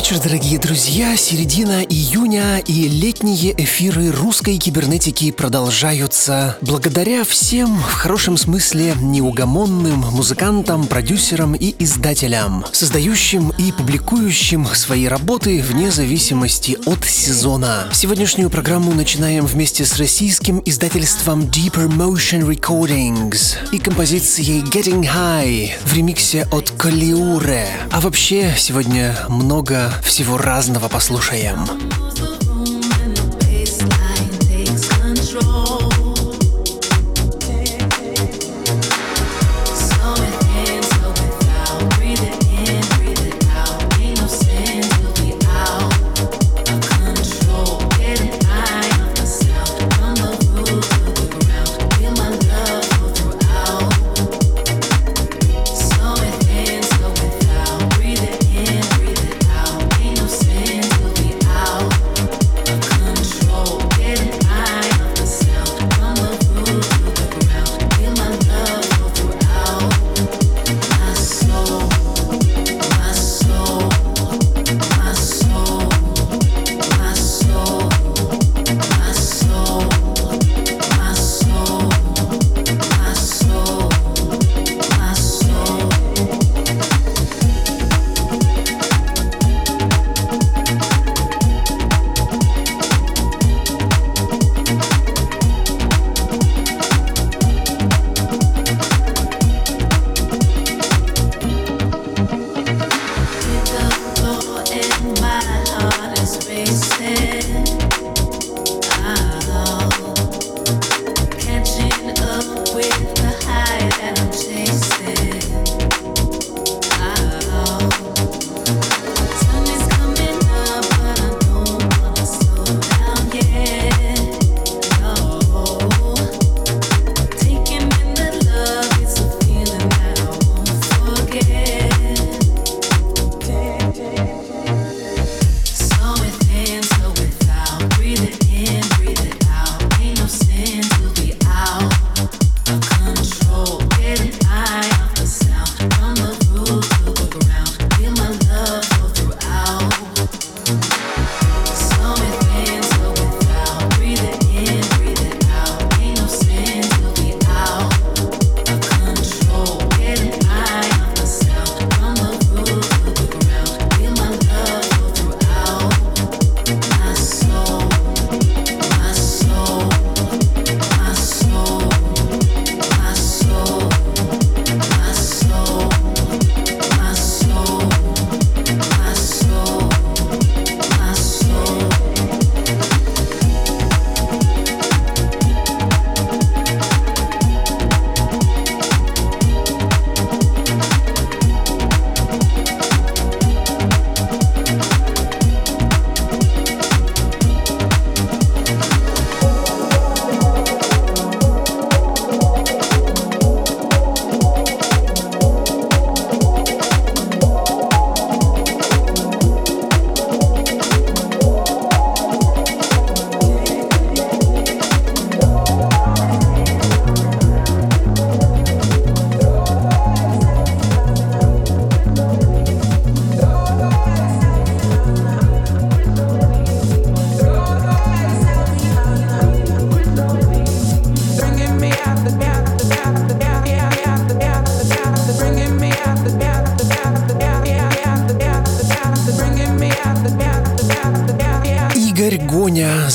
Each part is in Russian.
Вечер, дорогие друзья. Середина июня и летние эфиры русской кибернетики продолжаются благодаря всем, в хорошем смысле, неугомонным музыкантам, продюсерам и издателям, создающим и публикующим свои работы вне зависимости от сезона. Сегодняшнюю программу начинаем вместе с российским издательством Deeper Motion Recordings и композицией Getting High в ремиксе от Калиуре. А вообще, сегодня много всего разного послушаем.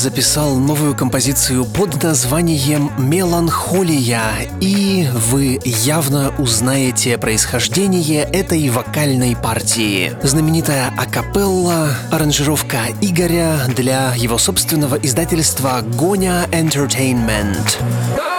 Записал новую композицию под названием «Меланхолия», и вы явно узнаете происхождение этой вокальной партии. Знаменитая акапелла, аранжировка Игоря для его собственного издательства «Гоня Entertainment».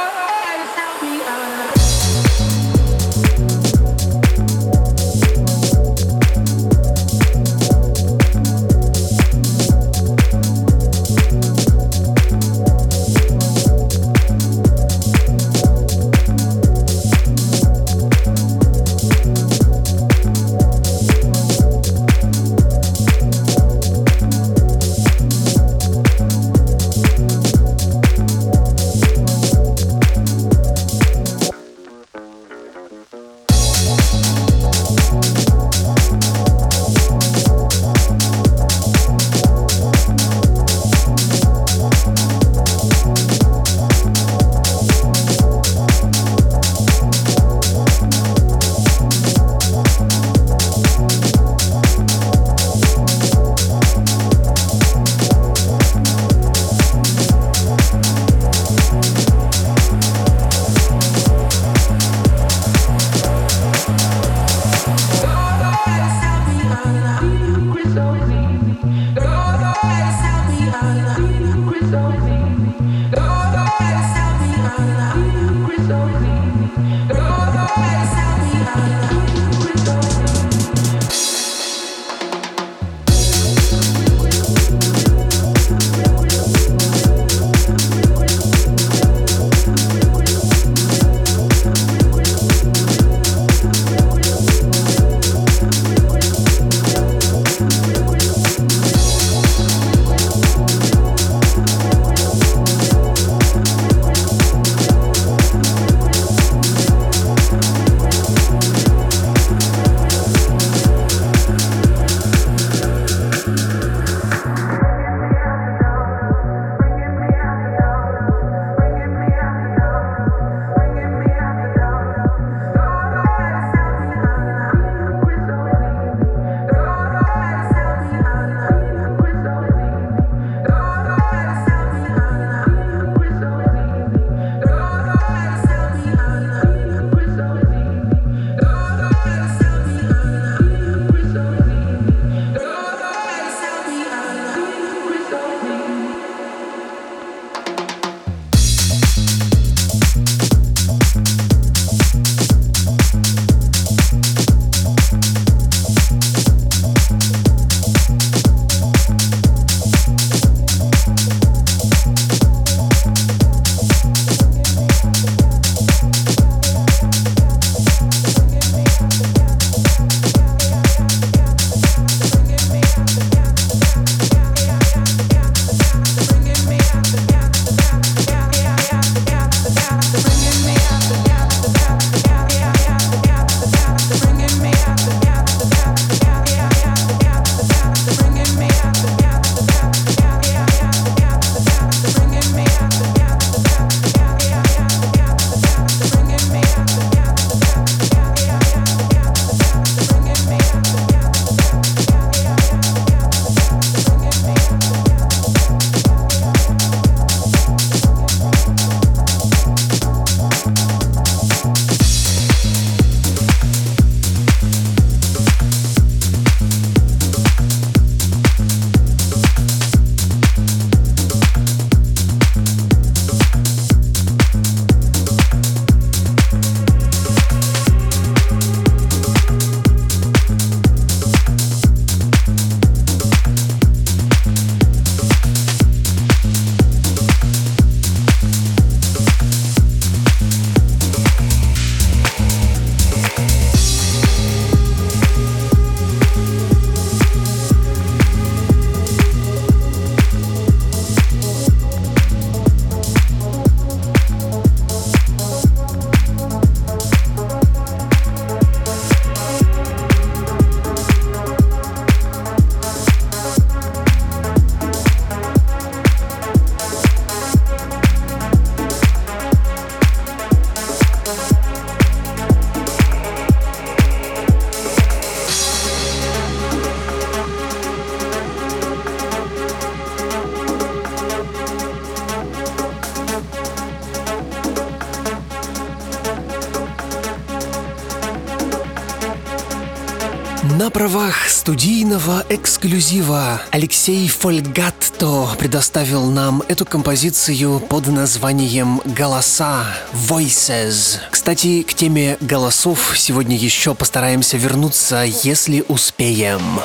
На правах студийного эксклюзива Алексей Фольгатто предоставил нам эту композицию под названием «Голоса» Voices. Кстати, к теме голосов сегодня еще постараемся вернуться, если успеем.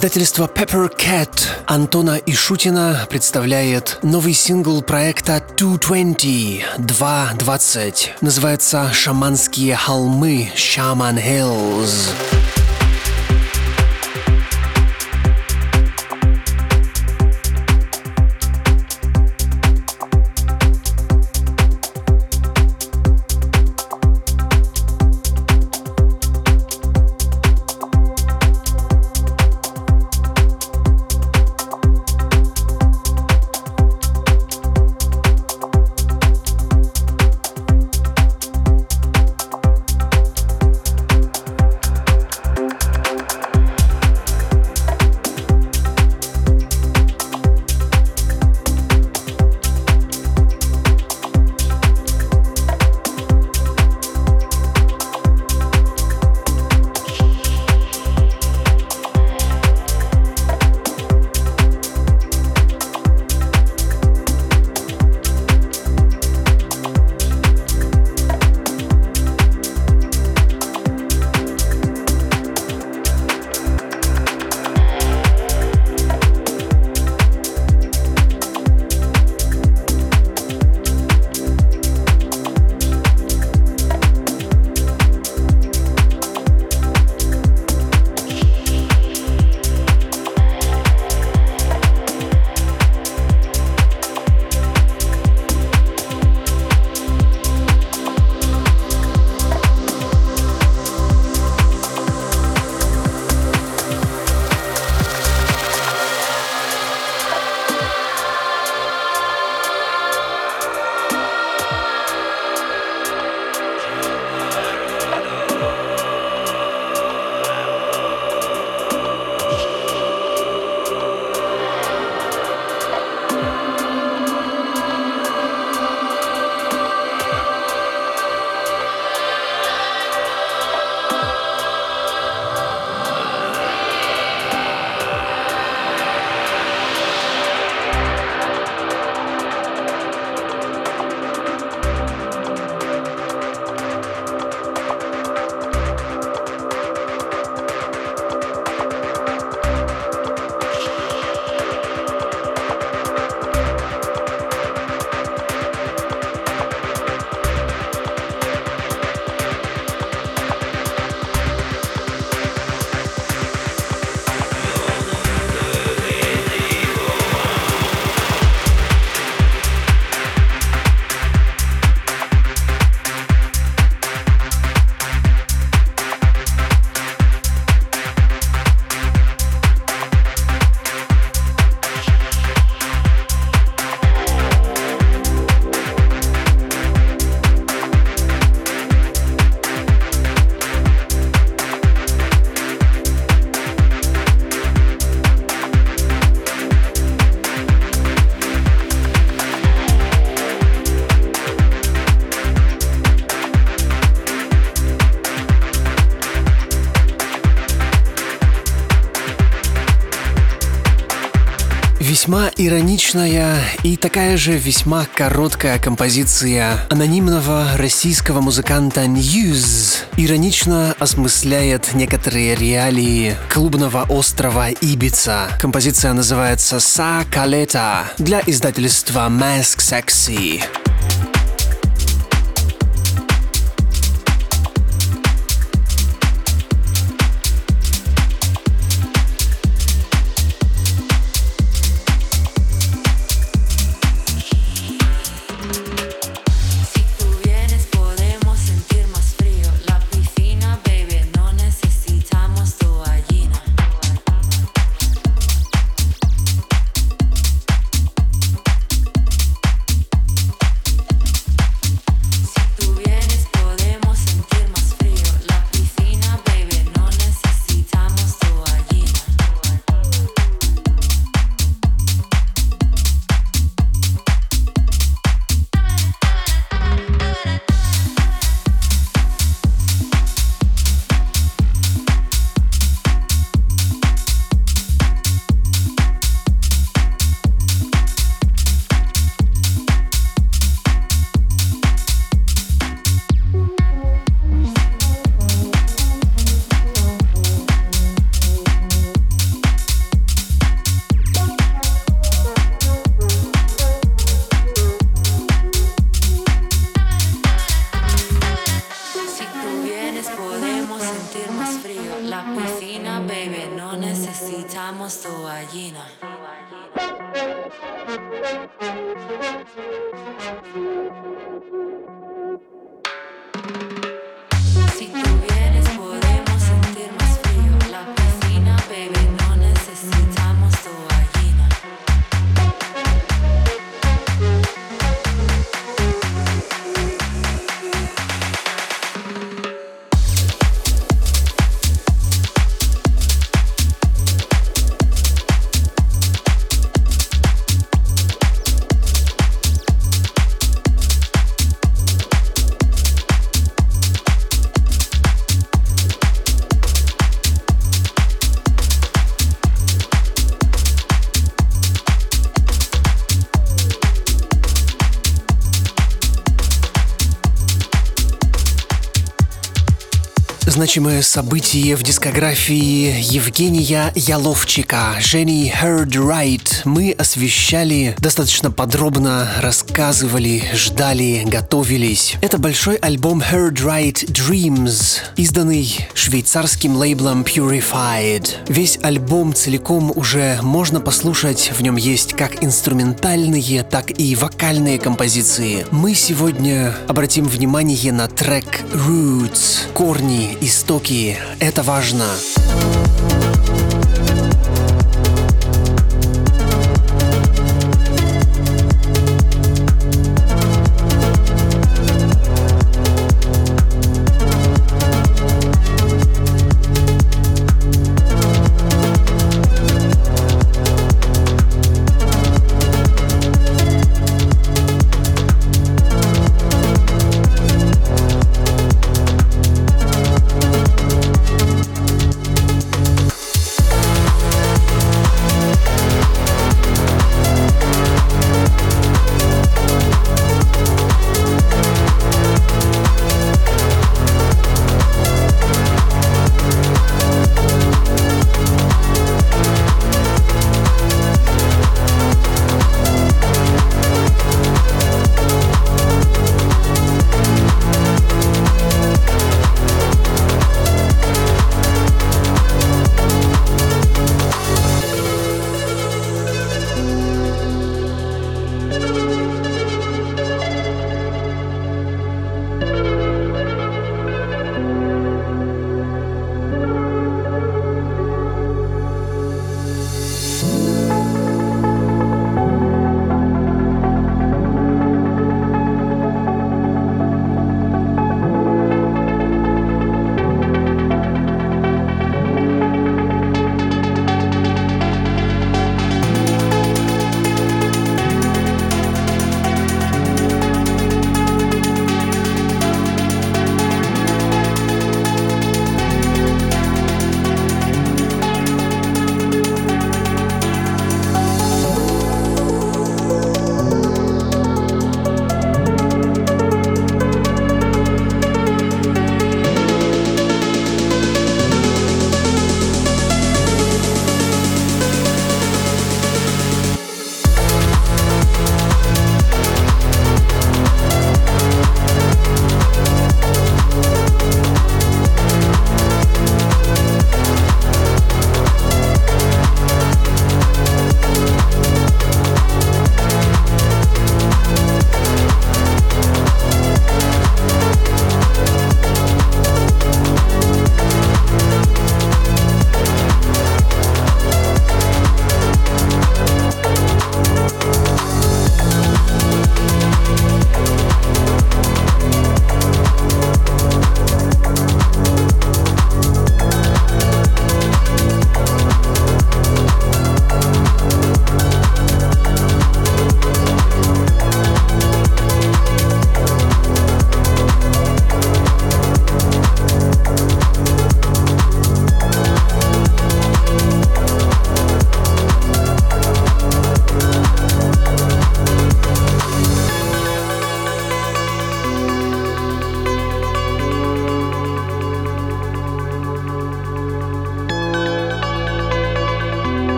Издательство Pepper Cat Антона Ишутина представляет новый сингл проекта 220 220. Называется «Шаманские холмы» Shaman Hills. Весьма ироничная и такая же весьма короткая композиция анонимного российского музыканта Ньюз иронично осмысляет некоторые реалии клубного острова Ибица. Композиция называется «Са Калета» для издательства Mask Sexy. sentirnos frío. La piscina, baby, no necesitamos toallina. Значимое событие в дискографии Евгения Яловчика, Жени Heard Right, мы освещали достаточно подробно, рассказывали, ждали, готовились. Это большой альбом Heard Right Dreams, изданный швейцарским лейблом Purified. Весь альбом целиком уже можно послушать, в нем есть как инструментальные, так и вокальные композиции. Мы сегодня обратим внимание на трек Roots, корни и истоки. Это важно.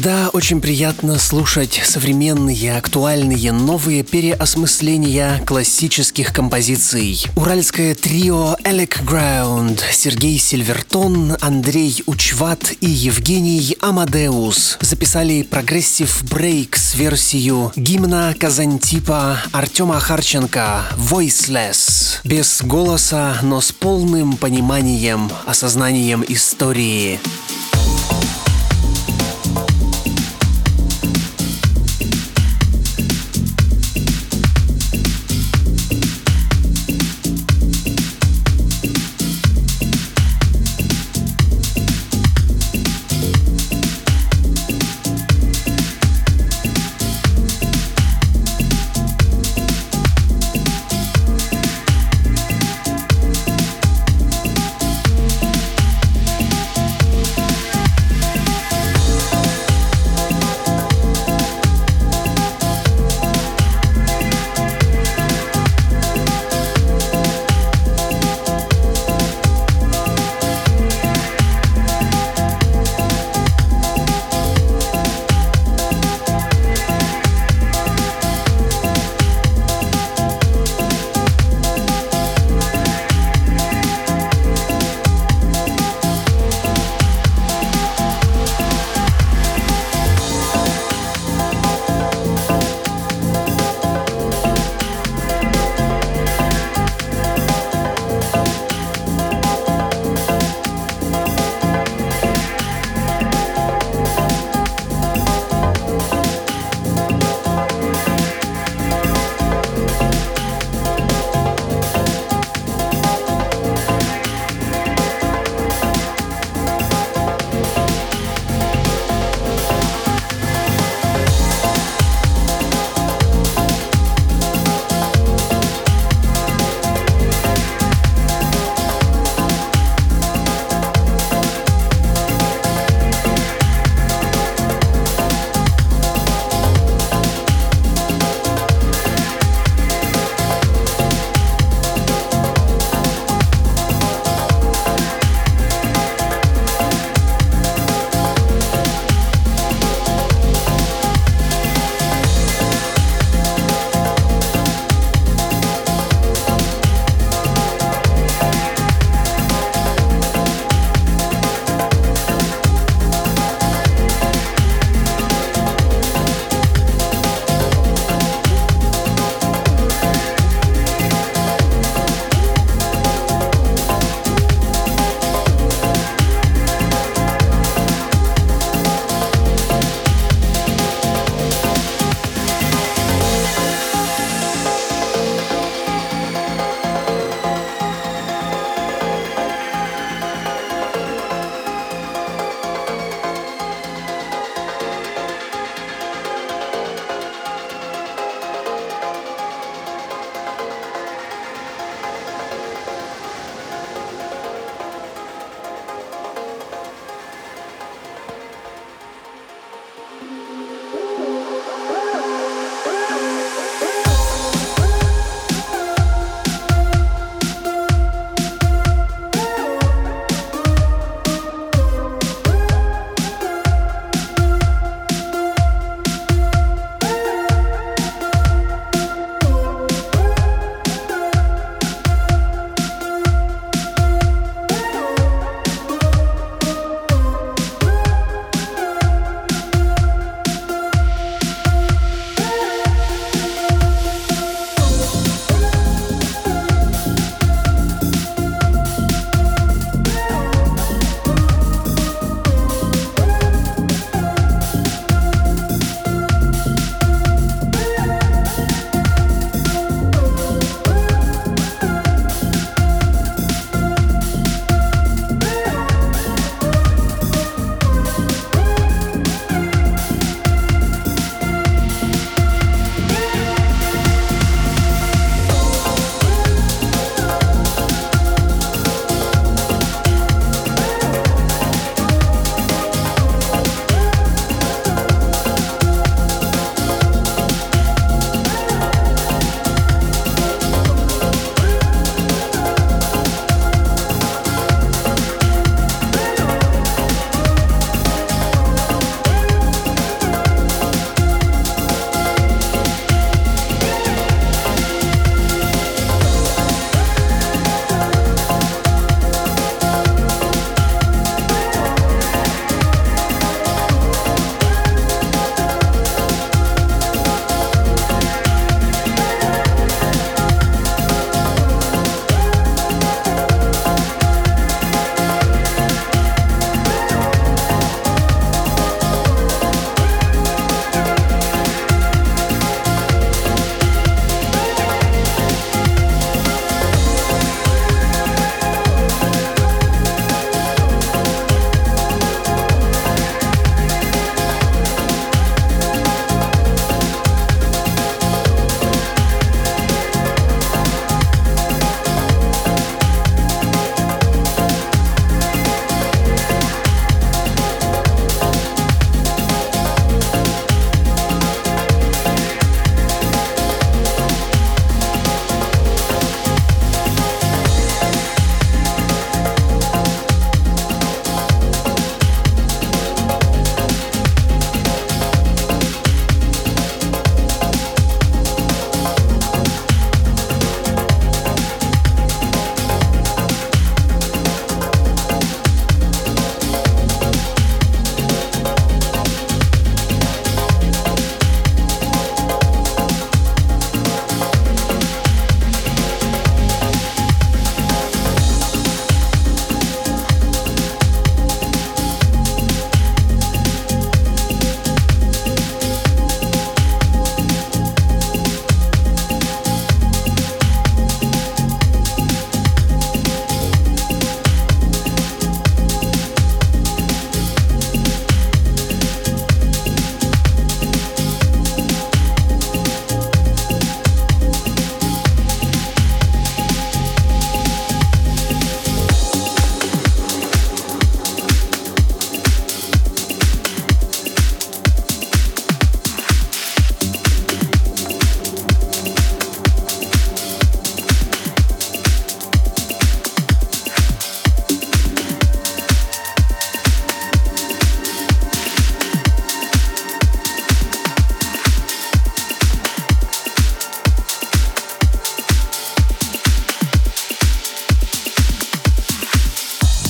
Всегда очень приятно слушать современные, актуальные, новые переосмысления классических композиций. Уральское трио Элек Граунд, Сергей Сильвертон, Андрей Учват и Евгений Амадеус записали progressive breaks версию гимна Казантипа Артема Харченко «Voiceless». Без голоса, но с полным пониманием, осознанием истории.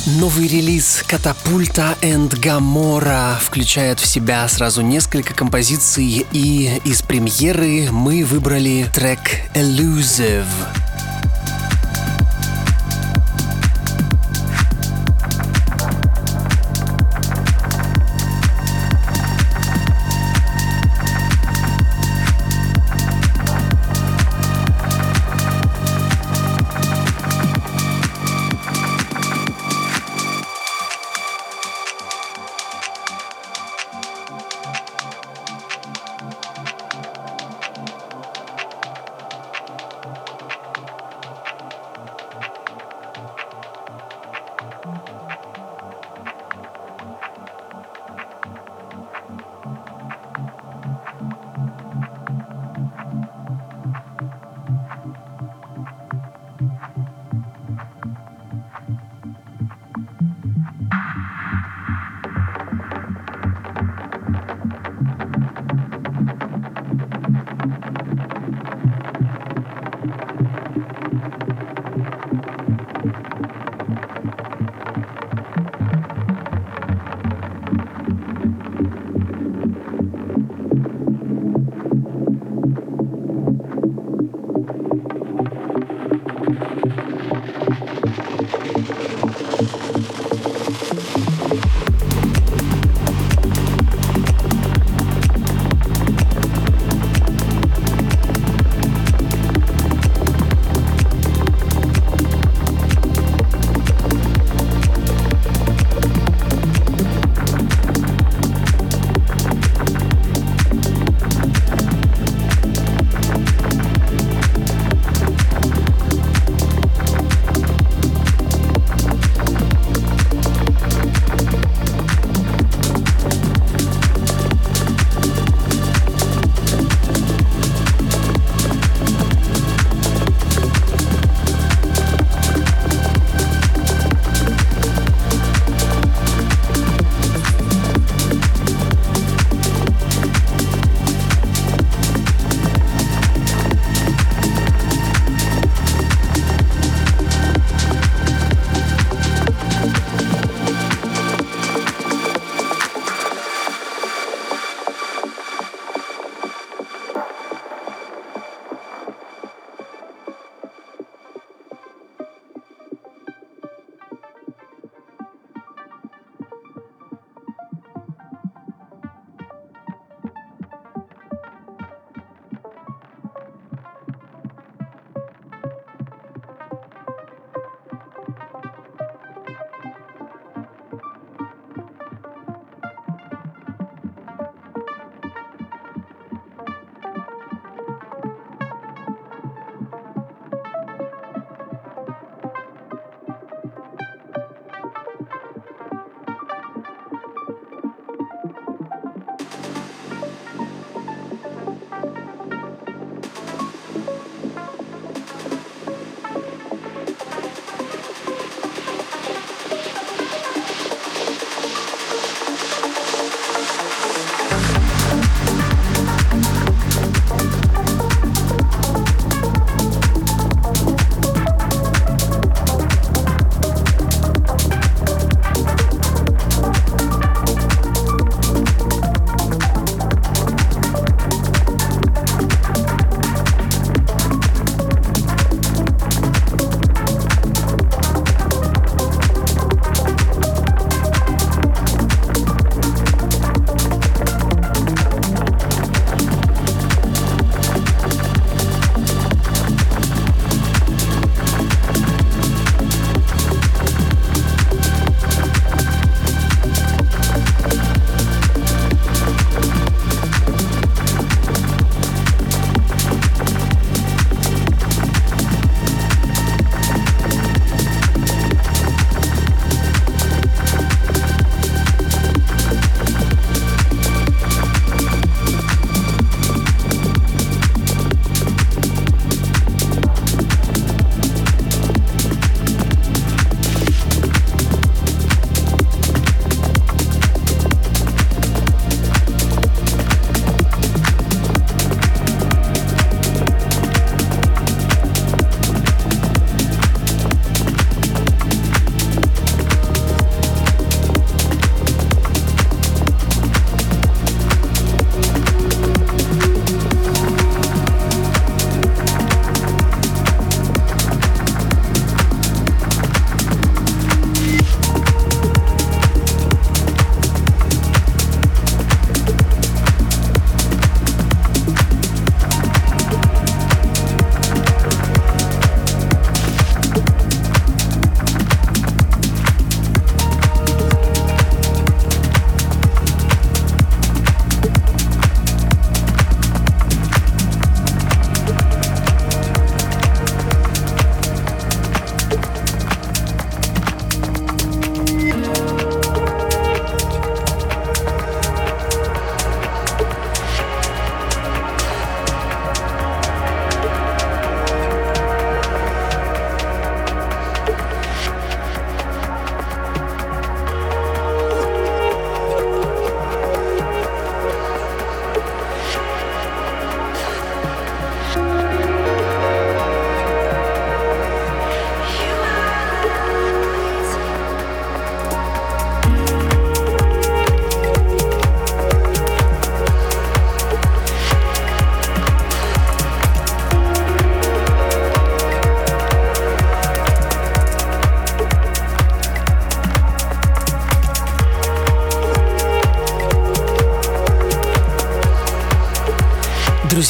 Новый релиз Катапульта and Гамора включает в себя сразу несколько композиций, и из премьеры мы выбрали трек Elusive.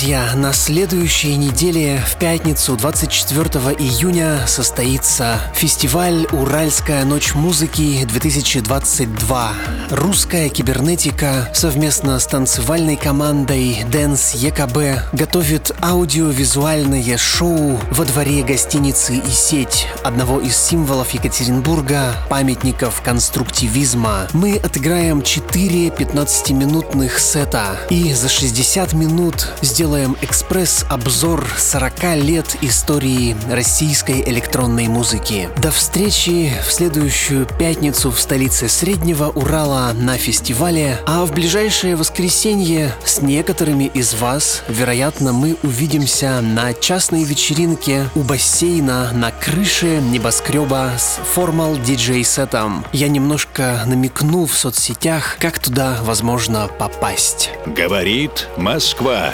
Друзья, на следующей неделе в пятницу 24 июня состоится фестиваль «Уральская ночь музыки-2022». Русская кибернетика совместно с танцевальной командой Dance ЕКБ готовит аудиовизуальное шоу во дворе гостиницы и сеть, одного из символов Екатеринбурга, памятников конструктивизма. Мы отыграем 4 15-минутных сета и за 60 минут сделаем экспресс-обзор 40 лет истории российской электронной музыки. До встречи в следующую пятницу в столице Среднего Урала на фестивале, а в ближайшее воскресенье с некоторыми из вас, вероятно, мы увидимся на частной вечеринке у бассейна на крыше небоскреба с формал диджей-сетом. Я немножко намекну в соцсетях, как туда возможно попасть. Говорит Москва.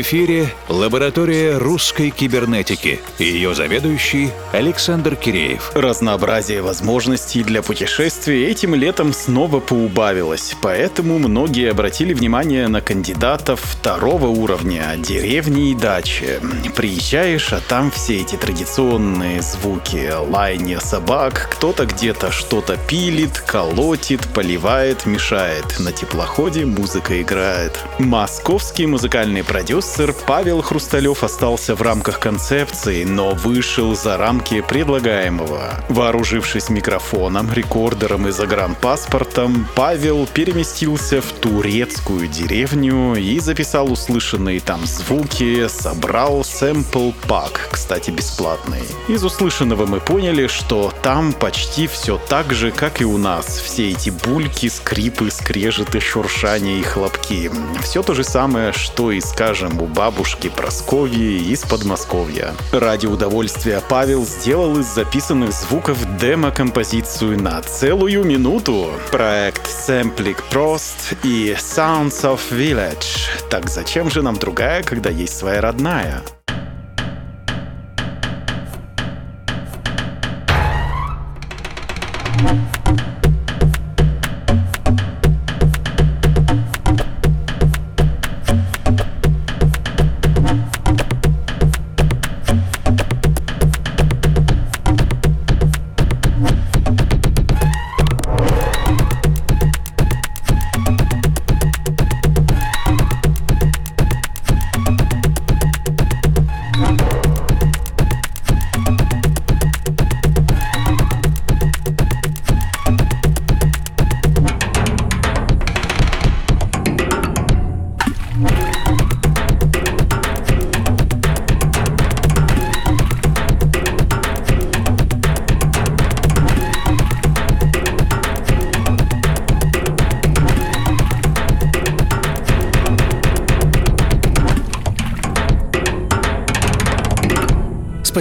Эфире лаборатория русской кибернетики. Ее заведующий Александр Киреев. Разнообразие возможностей для путешествий этим летом снова поубавилось, поэтому многие обратили внимание на кандидатов второго уровня, деревни и дачи. Приезжаешь, а там все эти традиционные звуки, лайни собак, кто-то где-то что-то пилит, колотит, поливает, мешает. На теплоходе музыка играет. Московский музыкальный продюсер Павел Хрусталев остался в рамках концепции, но вышел за рамки предлагаемого. Вооружившись микрофоном, рекордером и загранпаспортом, Павел переместился в турецкую деревню и записал услышанные там звуки, собрал сэмпл пак, кстати, бесплатный. Из услышанного мы поняли, что там почти все так же, как и у нас. Все эти бульки, скрипы, скрежеты, шуршания и хлопки. Все то же самое, что и, скажем, у бабушки Просковьи из Подмосковья. Ради удовольствия Павел сделал из записанных звуков демо-композицию на целую минуту. Проект Sampling Prost и Sounds of Village. Так зачем же нам другая, когда есть своя родная?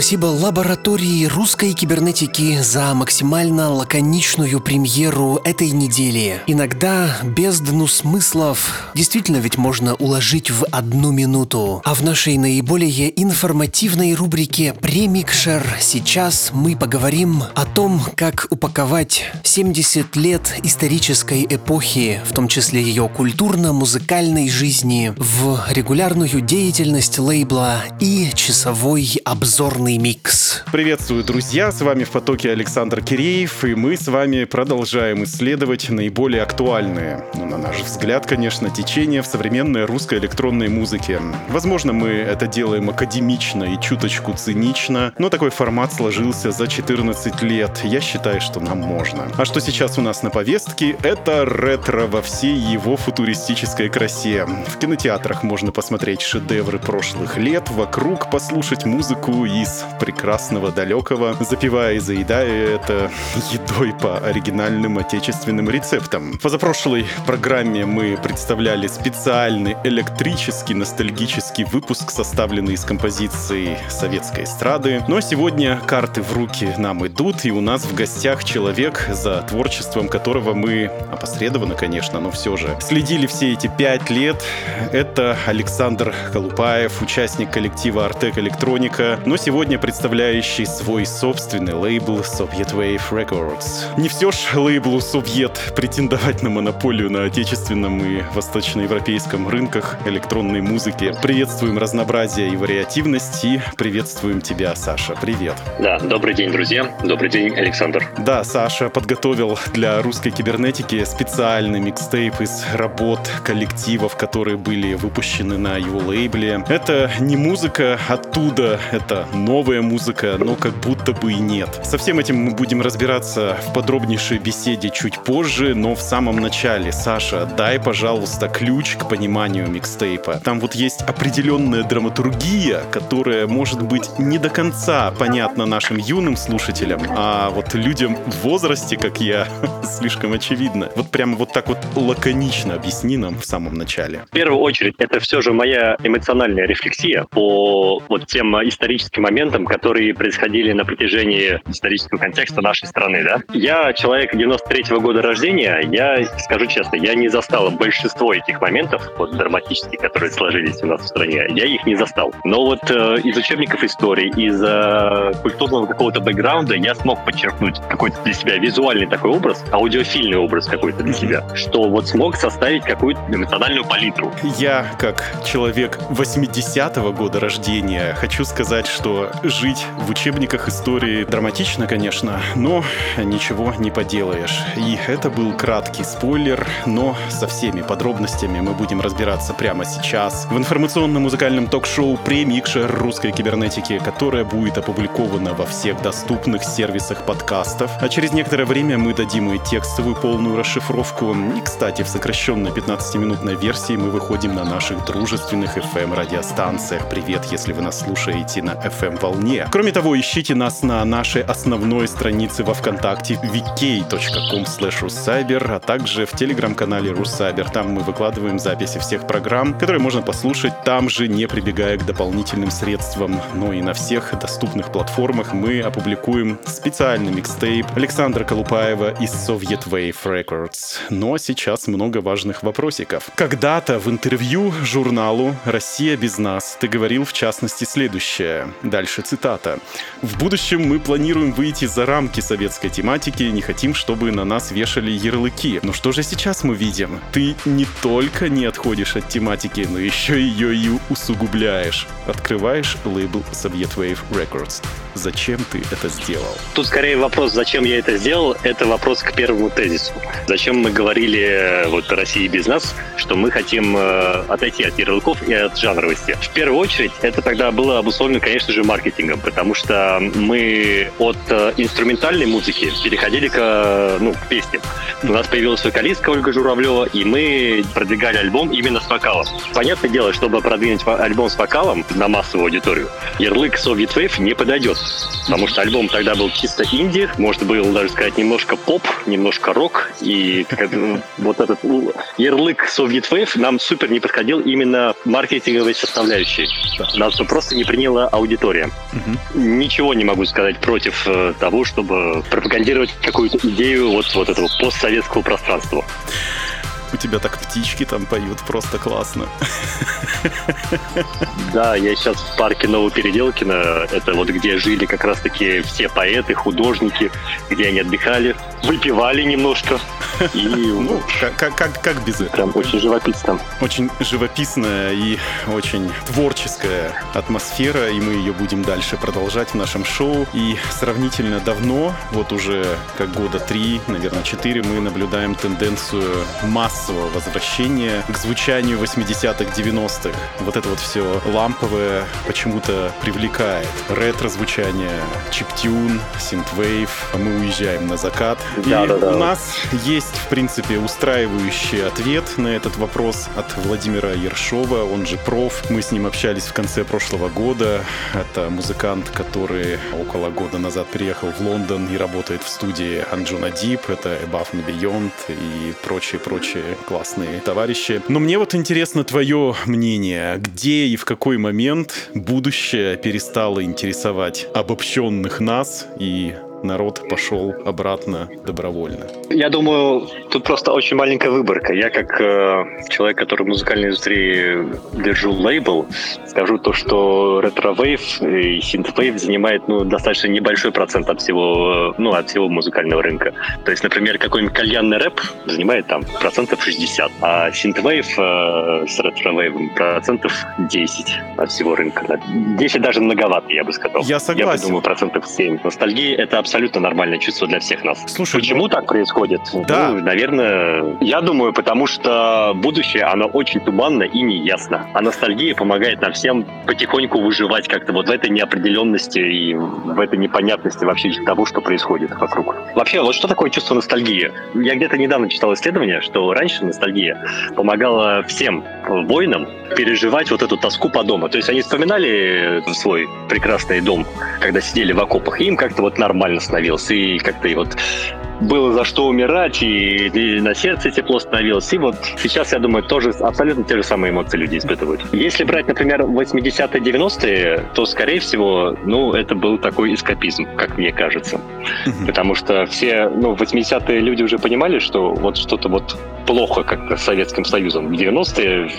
Спасибо лаборатории русской кибернетики за максимально лаконичную премьеру этой недели. Иногда бездну смыслов действительно ведь можно уложить в одну минуту. А в нашей наиболее информативной рубрике «Премикшер» сейчас мы поговорим о том, как упаковать 70 лет исторической эпохи, в том числе ее культурно-музыкальной жизни, в регулярную деятельность лейбла и часовой обзорный микс. Приветствую, друзья! С вами в потоке Александр Киреев, и мы с вами продолжаем исследовать наиболее актуальные, ну, на наш взгляд, конечно, течения в современной русской электронной музыке. Возможно, мы это делаем академично и чуточку цинично, но такой формат сложился за 14 лет. Я считаю, что нам можно. А что сейчас у нас на повестке? Это ретро во всей его футуристической красе. В кинотеатрах можно посмотреть шедевры прошлых лет, вокруг послушать музыку из прекрасного далекого, запивая и заедая это едой по оригинальным отечественным рецептам. В позапрошлой программе мы представляли специальный электрический ностальгический выпуск, составленный из композиций советской эстрады. Но сегодня карты в руки нам идут, и у нас в гостях человек, за творчеством которого мы опосредованно, конечно, но все же следили все эти пять лет. Это Александр Колупаев, участник коллектива Артек Электроника. Но сегодня сегодня представляющий свой собственный лейбл Soviet Wave Records. Не все ж лейблу Совет претендовать на монополию на отечественном и восточноевропейском рынках электронной музыки. Приветствуем разнообразие и вариативность и приветствуем тебя, Саша. Привет. Да, добрый день, друзья. Добрый день, Александр. Да, Саша подготовил для русской кибернетики специальный микстейп из работ коллективов, которые были выпущены на его лейбле. Это не музыка оттуда, это новая музыка, но как будто бы и нет. Со всем этим мы будем разбираться в подробнейшей беседе чуть позже, но в самом начале. Саша, дай, пожалуйста, ключ к пониманию микстейпа. Там вот есть определенная драматургия, которая может быть не до конца понятна нашим юным слушателям, а вот людям в возрасте, как я, слишком очевидно. Вот прямо вот так вот лаконично объясни нам в самом начале. В первую очередь, это все же моя эмоциональная рефлексия по вот тем историческим моментам, которые происходили на протяжении исторического контекста нашей страны. Да? Я человек 93-го года рождения, я скажу честно, я не застал большинство этих моментов, вот драматических, которые сложились у нас в стране, я их не застал. Но вот э, из учебников истории, из э, культурного какого-то бэкграунда я смог подчеркнуть какой-то для себя визуальный такой образ, аудиофильный образ какой-то для себя, что вот смог составить какую-то эмоциональную палитру. Я, как человек 80-го года рождения, хочу сказать, что жить в учебниках истории драматично, конечно, но ничего не поделаешь. И это был краткий спойлер, но со всеми подробностями мы будем разбираться прямо сейчас в информационно-музыкальном ток-шоу «Премикшер русской кибернетики», которое будет опубликовано во всех доступных сервисах подкастов. А через некоторое время мы дадим и текстовую полную расшифровку. И, кстати, в сокращенной 15-минутной версии мы выходим на наших дружественных FM-радиостанциях. Привет, если вы нас слушаете на FM-волне. Кроме того, ищите нас на нашей основной странице во Вконтакте vk.com russcyber, а также в телеграм-канале Руссайбер. Там мы выкладываем записи всех программ, которые можно послушать там же, не прибегая к дополнительным средствам. Но и на всех доступных платформах мы опубликуем специальный микстейп Александра Колупаева из Soviet Wave Records. Но сейчас много важных вопросиков. Когда-то в интервью журналу «Россия без нас» ты говорил в частности следующее. Дальше цитата. «В будущем мы планируем выйти за рамки советской тематики, не хотим, чтобы на нас вешали ярлыки. Но что же сейчас мы видим? Ты не только не отходишь от тематики, но еще ее и усугубляешь. Открываешь лейбл Soviet Wave Records. Зачем ты это сделал? Тут скорее вопрос, зачем я это сделал, это вопрос к первому тезису. Зачем мы говорили э, вот России без нас, что мы хотим э, отойти от ярлыков и от жанровости. В первую очередь, это тогда было обусловлено, конечно же, маркетингом, потому что мы от э, инструментальной музыки переходили к, э, ну, к песням. У нас появилась вокалистка Ольга Журавлева, и мы продвигали альбом именно с вокалом. Понятное дело, чтобы продвинуть альбом с вокалом на массовую аудиторию, ярлык Soviet Wave не подойдет. Потому что альбом тогда был чисто инди, можно было даже сказать немножко поп, немножко рок. И вот этот ярлык Soviet Wave нам супер не подходил именно маркетинговой составляющей. Нас просто не приняла аудитория. Угу. Ничего не могу сказать против э, того, чтобы пропагандировать какую-то идею вот, вот этого постсоветского пространства. У тебя так птички там поют, просто классно. Да, я сейчас в парке Новопеределкино. Это вот где жили как раз-таки все поэты, художники, где они отдыхали, выпивали немножко. И, ну, как, как, как без этого? Прям очень живописно. Очень живописная и очень творческая атмосфера, и мы ее будем дальше продолжать в нашем шоу. И сравнительно давно, вот уже как года три, наверное, четыре, мы наблюдаем тенденцию масс массового возвращения к звучанию 80-х, 90-х. Вот это вот все ламповое почему-то привлекает. Ретро-звучание, чиптюн, синтвейв. Мы уезжаем на закат. Да, И да, да. у нас есть, в принципе, устраивающий ответ на этот вопрос от Владимира Ершова, он же проф. Мы с ним общались в конце прошлого года. Это музыкант, который около года назад приехал в Лондон и работает в студии Анджуна Дип. Это Above and Beyond и прочие-прочие классные товарищи. Но мне вот интересно твое мнение. Где и в какой момент будущее перестало интересовать обобщенных нас и народ пошел обратно добровольно? Я думаю, тут просто очень маленькая выборка. Я как э, человек, который в музыкальной индустрии держу лейбл, скажу то, что ретро-вейв и синт-вейв занимает ну, достаточно небольшой процент от всего, ну, от всего музыкального рынка. То есть, например, какой-нибудь кальянный рэп занимает там процентов 60, а синт-вейв э, с ретро-вейвом процентов 10 от всего рынка. 10 даже многовато, я бы сказал. Я согласен. Я бы думаю, процентов 7. Ностальгия — это абсолютно нормальное чувство для всех нас. Слушай, Почему так происходит? Да. Ну, наверное, я думаю, потому что будущее, оно очень туманно и неясно. А ностальгия помогает нам всем потихоньку выживать как-то вот в этой неопределенности и в этой непонятности вообще того, что происходит вокруг. Вообще, вот что такое чувство ностальгии? Я где-то недавно читал исследование, что раньше ностальгия помогала всем воинам переживать вот эту тоску по дому. То есть они вспоминали свой прекрасный дом, когда сидели в окопах, и им как-то вот нормально становилось, и как-то и вот было за что умирать, и, и на сердце тепло становилось. И вот сейчас, я думаю, тоже абсолютно те же самые эмоции люди испытывают. Если брать, например, 80-е, 90-е, то, скорее всего, ну, это был такой эскапизм, как мне кажется. Потому что все, ну, 80-е люди уже понимали, что вот что-то вот плохо как-то с Советским Союзом. В 90-е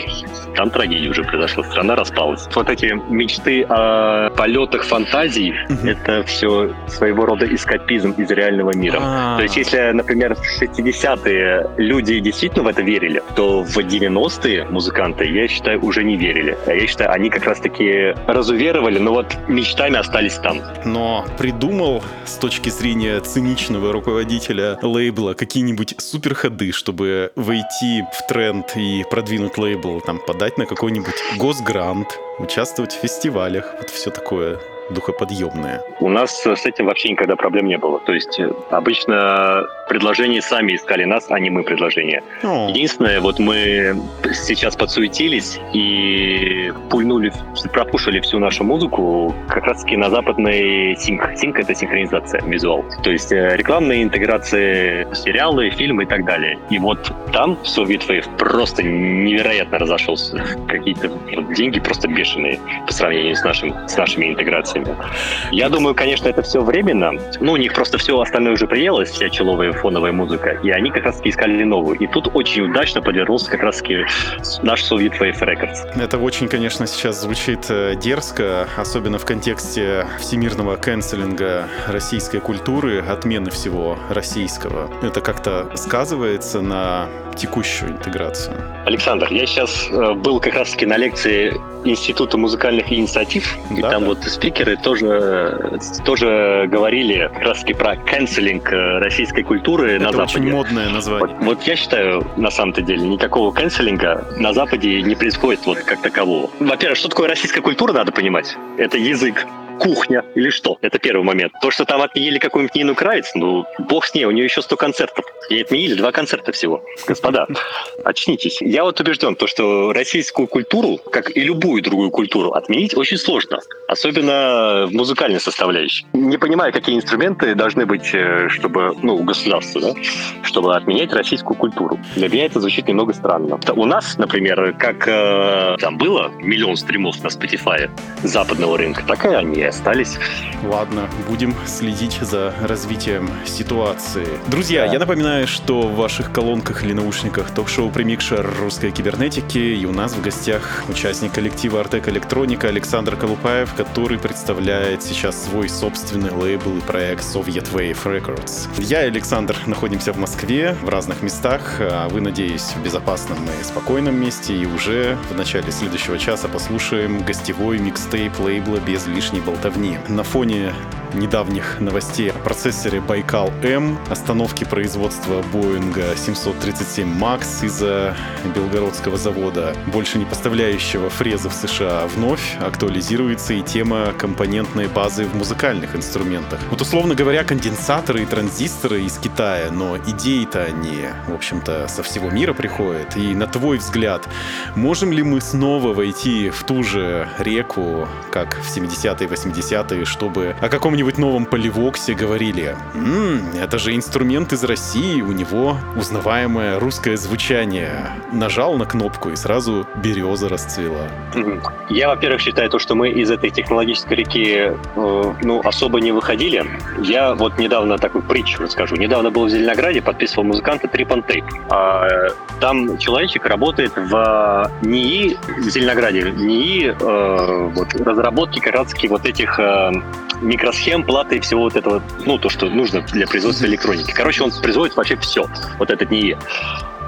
там трагедия уже произошла, страна распалась. Вот эти мечты о полетах фантазий, это все своего рода эскапизм из реального мира. То есть, если, например, в 60-е люди действительно в это верили, то в 90-е музыканты, я считаю, уже не верили. А я считаю, они как раз-таки разуверовали, но вот мечтами остались там. Но придумал с точки зрения циничного руководителя лейбла какие-нибудь суперходы, чтобы войти в тренд и продвинуть лейбл, там, подать на какой-нибудь госгрант, участвовать в фестивалях, вот все такое духоподъемное. У нас с этим вообще никогда проблем не было. То есть э, обычно предложения сами искали нас, а не мы предложения. О, Единственное, вот мы сейчас подсуетились и пульнули, пропушили всю нашу музыку как раз таки на западный синк. Синк — это синхронизация, визуал. То есть э, рекламные интеграции, сериалы, фильмы и так далее. И вот там Soviet Wave просто невероятно разошелся. Какие-то деньги просто бешеные по сравнению с, нашим, с нашими интеграциями. Я думаю, конечно, это все временно. Ну, у них просто все остальное уже приелось, вся человая фоновая музыка, и они как раз-таки искали новую. И тут очень удачно подвернулся как раз-таки наш Soviet Wave Records. Это очень, конечно, сейчас звучит э, дерзко, особенно в контексте всемирного канцелинга российской культуры, отмены всего российского. Это как-то сказывается на текущую интеграцию. Александр, я сейчас э, был как раз-таки на лекции Института музыкальных инициатив, и Да, там да. вот спикеры тоже, тоже говорили как раз-таки про канцелинг э, российской культуры на Это очень Западе. модное Вот, название. вот я считаю, на самом-то деле, никакого канцелинга на Западе не происходит вот как такового. Во-первых, что такое российская культура, надо понимать. Это язык, кухня или что? Это первый момент. То, что там отменили какую-нибудь Нину Кравец, ну, бог с ней, у нее еще 100 концертов. И отменили два концерта всего. Господа, очнитесь. Я вот убежден, то, что российскую культуру, как и любую другую культуру, отменить очень сложно. Особенно в музыкальной составляющей. Не понимаю, какие инструменты должны быть, э, чтобы, ну, у государства, да, чтобы отменять российскую культуру. Для меня это звучит немного странно. У нас, например, как э, там было миллион стримов на Spotify западного рынка, так и они остались. Ладно, будем следить за развитием ситуации. Друзья, Да. я напоминаю, что в ваших колонках или наушниках ток-шоу «Премикшер русской кибернетики» и у нас в гостях участник коллектива «Артек Электроника» Александр Колупаев, который представляет сейчас свой собственный лейбл и проект Soviet Wave Records. Я и Александр находимся в Москве, в разных местах, а вы, надеюсь, в безопасном и спокойном месте, и уже в начале следующего часа послушаем гостевой микстейп лейбла без лишней болтовни. На фоне недавних новостей о процессоре Байкал М, остановке производства Боинга 737 Макс из-за Белгородского завода, больше не поставляющего фрезы в США, вновь актуализируется и тема компонентной базы в музыкальных инструментах. Вот условно говоря, конденсаторы и транзисторы из Китая, но идеи-то они, в общем-то, со всего мира приходят. И на твой взгляд, можем ли мы снова войти в ту же реку, как в 70-е, 80-е, чтобы о каком-нибудь новом поливоксе говорили «М, это же инструмент из России, и у него узнаваемое русское звучание. Нажал на кнопку, и сразу береза расцвела. Я, во-первых, считаю то, что мы из этой технологической реки э, ну, особо не выходили. Я вот недавно такую притчу расскажу. Недавно был в Зеленограде, подписывал музыканта Трипон Тейп. А, там человечек работает в НИИ в Зеленограде, НИИ э, вот, разработки как раз вот этих э, микросхем, платы и всего вот этого, ну, то, что нужно для производства электроники. Короче, он производит вообще все, вот этот НИИ.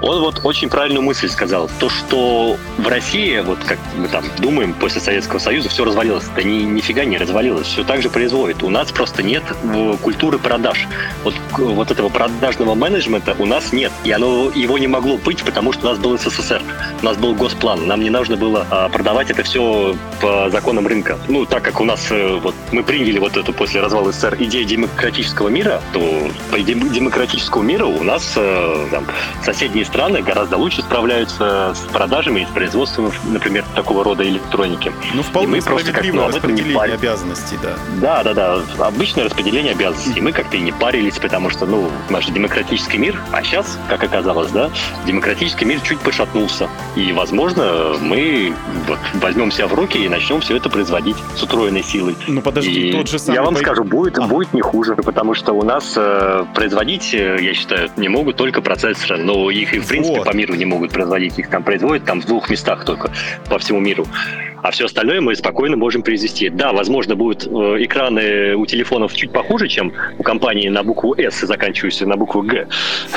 Он вот очень правильную мысль сказал. То, что в России, вот как мы там думаем, после Советского Союза все развалилось. Да ни, нифига не развалилось. Все так же производит. У нас просто нет э, культуры продаж. Вот, вот этого продажного менеджмента у нас нет. И оно, его не могло быть, потому что у нас был СССР. У нас был госплан. Нам не нужно было а, продавать это все по законам рынка. Ну, так как у нас э, вот мы приняли вот эту после развала СССР идею демократического мира, то по демократическому миру у нас э, там, соседние страны гораздо лучше справляются с продажами и с производством, например, такого рода электроники. Ну, вполне справедливое распределение обязанностей, да. Да, да, да. Обычное распределение обязанностей. Мы как-то и не парились, потому что, ну, наш демократический мир, а сейчас, как оказалось, да, демократический мир чуть пошатнулся. И, возможно, мы вот, возьмем себя в руки и начнем все это производить с утроенной силой. Ну, подожди, и тот же самый... Я вам бой... скажу, будет, а. будет не хуже, потому что у нас э, производить, э, я считаю, не могут только процессоры, но их в принципе вот. по миру не могут производить. Их там производят там в двух местах только по всему миру а все остальное мы спокойно можем произвести. Да, возможно, будут э, экраны у телефонов чуть похуже, чем у компании на букву S, заканчивающейся на букву Г,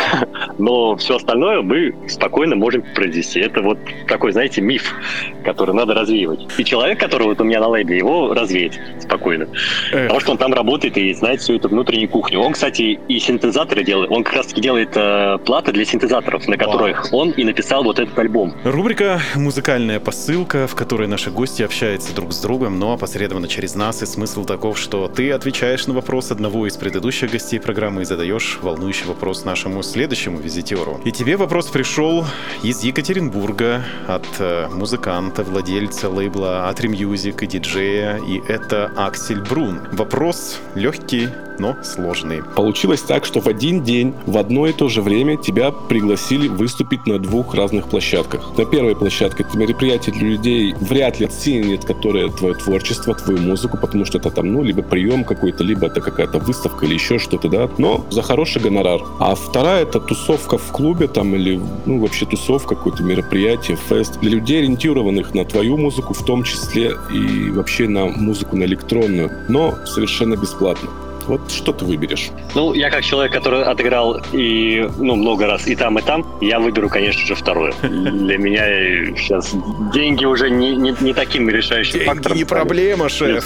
но все остальное мы спокойно можем произвести. Это вот такой, знаете, миф, который надо развеивать. И человек, который вот у меня на лейбле, его развеять спокойно. Эх. Потому что он там работает и знает всю эту внутреннюю кухню. Он, кстати, и синтезаторы делает. Он как раз таки делает э, платы для синтезаторов, на которых Вау. он и написал вот этот альбом. Рубрика «Музыкальная посылка», в которой наши гости общаются друг с другом, но опосредованно через нас, и смысл таков, что ты отвечаешь на вопрос одного из предыдущих гостей программы и задаешь волнующий вопрос нашему следующему визитеру. И тебе вопрос пришел из Екатеринбурга от э, музыканта, владельца лейбла Atri Music и диджея, и это Аксель Брун. Вопрос легкий, но сложный. Получилось так, что в один день, в одно и то же время тебя пригласили выступить на двух разных площадках. На первой площадке это мероприятие для людей вряд ли оценят, которые твое творчество, твою музыку, потому что это там, ну, либо прием какой-то, либо это какая-то выставка или еще что-то, да, но за хороший гонорар. А вторая это тусовка в клубе там или, ну, вообще тусовка, какое-то мероприятие, фест для людей, ориентированных на твою музыку, в том числе и вообще на музыку, на электронную, но совершенно бесплатно. Вот что ты выберешь? Ну, я как человек, который отыграл и ну, много раз и там, и там, я выберу, конечно же, второе. Для меня сейчас деньги уже не, не, не таким решающим деньги фактором. не проблема, шеф.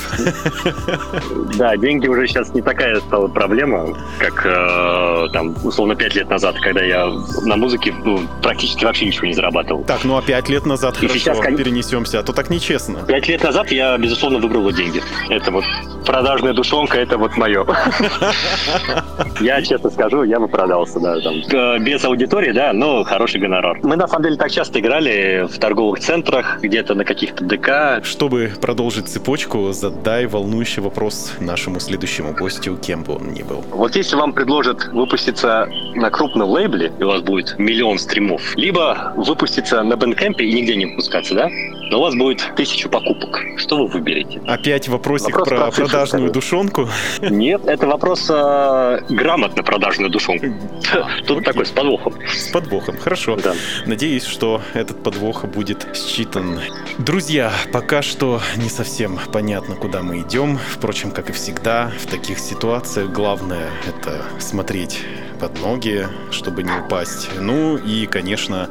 Да, деньги уже сейчас не такая стала проблема, как э, там, условно, пять лет назад, когда я на музыке ну, практически вообще ничего не зарабатывал. Так, ну а пять лет назад и хорошо, сейчас, перенесемся, а то так нечестно. Пять лет назад я, безусловно, выбрал деньги. Это вот продажная душонка, это вот мое. Я честно скажу, я бы продался, да, там. Э, без аудитории, да, но хороший гонорар. Мы на самом деле так часто играли в торговых центрах, где-то на каких-то ДК. Чтобы продолжить цепочку, задай волнующий вопрос нашему следующему гостю, кем бы он ни был. Вот если вам предложат выпуститься на крупном лейбле, и у вас будет миллион стримов, либо выпуститься на Bandcamp е и нигде не выпускаться, да? Но у вас будет тысячу покупок. Что вы выберете? Опять вопросик Вопрос про, про продажную душонку? Нет, это вопрос э, грамотно продажную душонку. Тут окей. такой, с подвохом. С подвохом, хорошо. Да. Надеюсь, что этот подвох будет считан. Друзья, пока что не совсем понятно, куда мы идем. Впрочем, как и всегда, в таких ситуациях главное это смотреть под ноги, чтобы не упасть. Ну и, конечно,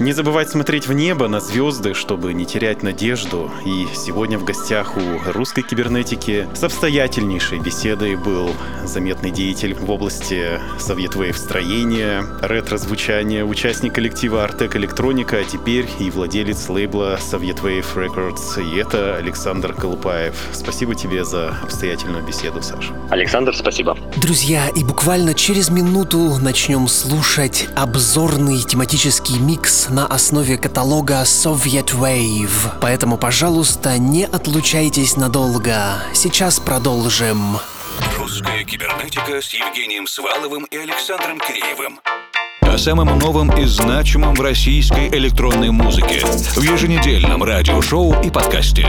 не забывать смотреть в небо, на звезды, чтобы не терять надежду. И сегодня в гостях у русской кибернетики с обстоятельнейшей беседой был заметный деятель в области Совет-Вейв строения, ретро-звучания, участник коллектива Артек Электроника, а теперь и владелец лейбла Совет-Wave Records. И это Александр Колупаев. Спасибо тебе за обстоятельную беседу, Саша. Александр, спасибо. Друзья, и буквально через минуту минуту начнем слушать обзорный тематический микс на основе каталога Soviet Wave. Поэтому, пожалуйста, не отлучайтесь надолго. Сейчас продолжим. Русская кибернетика с Евгением Сваловым и Александром Киреевым о самом новом и значимом в российской электронной музыке в еженедельном радиошоу и подкасте.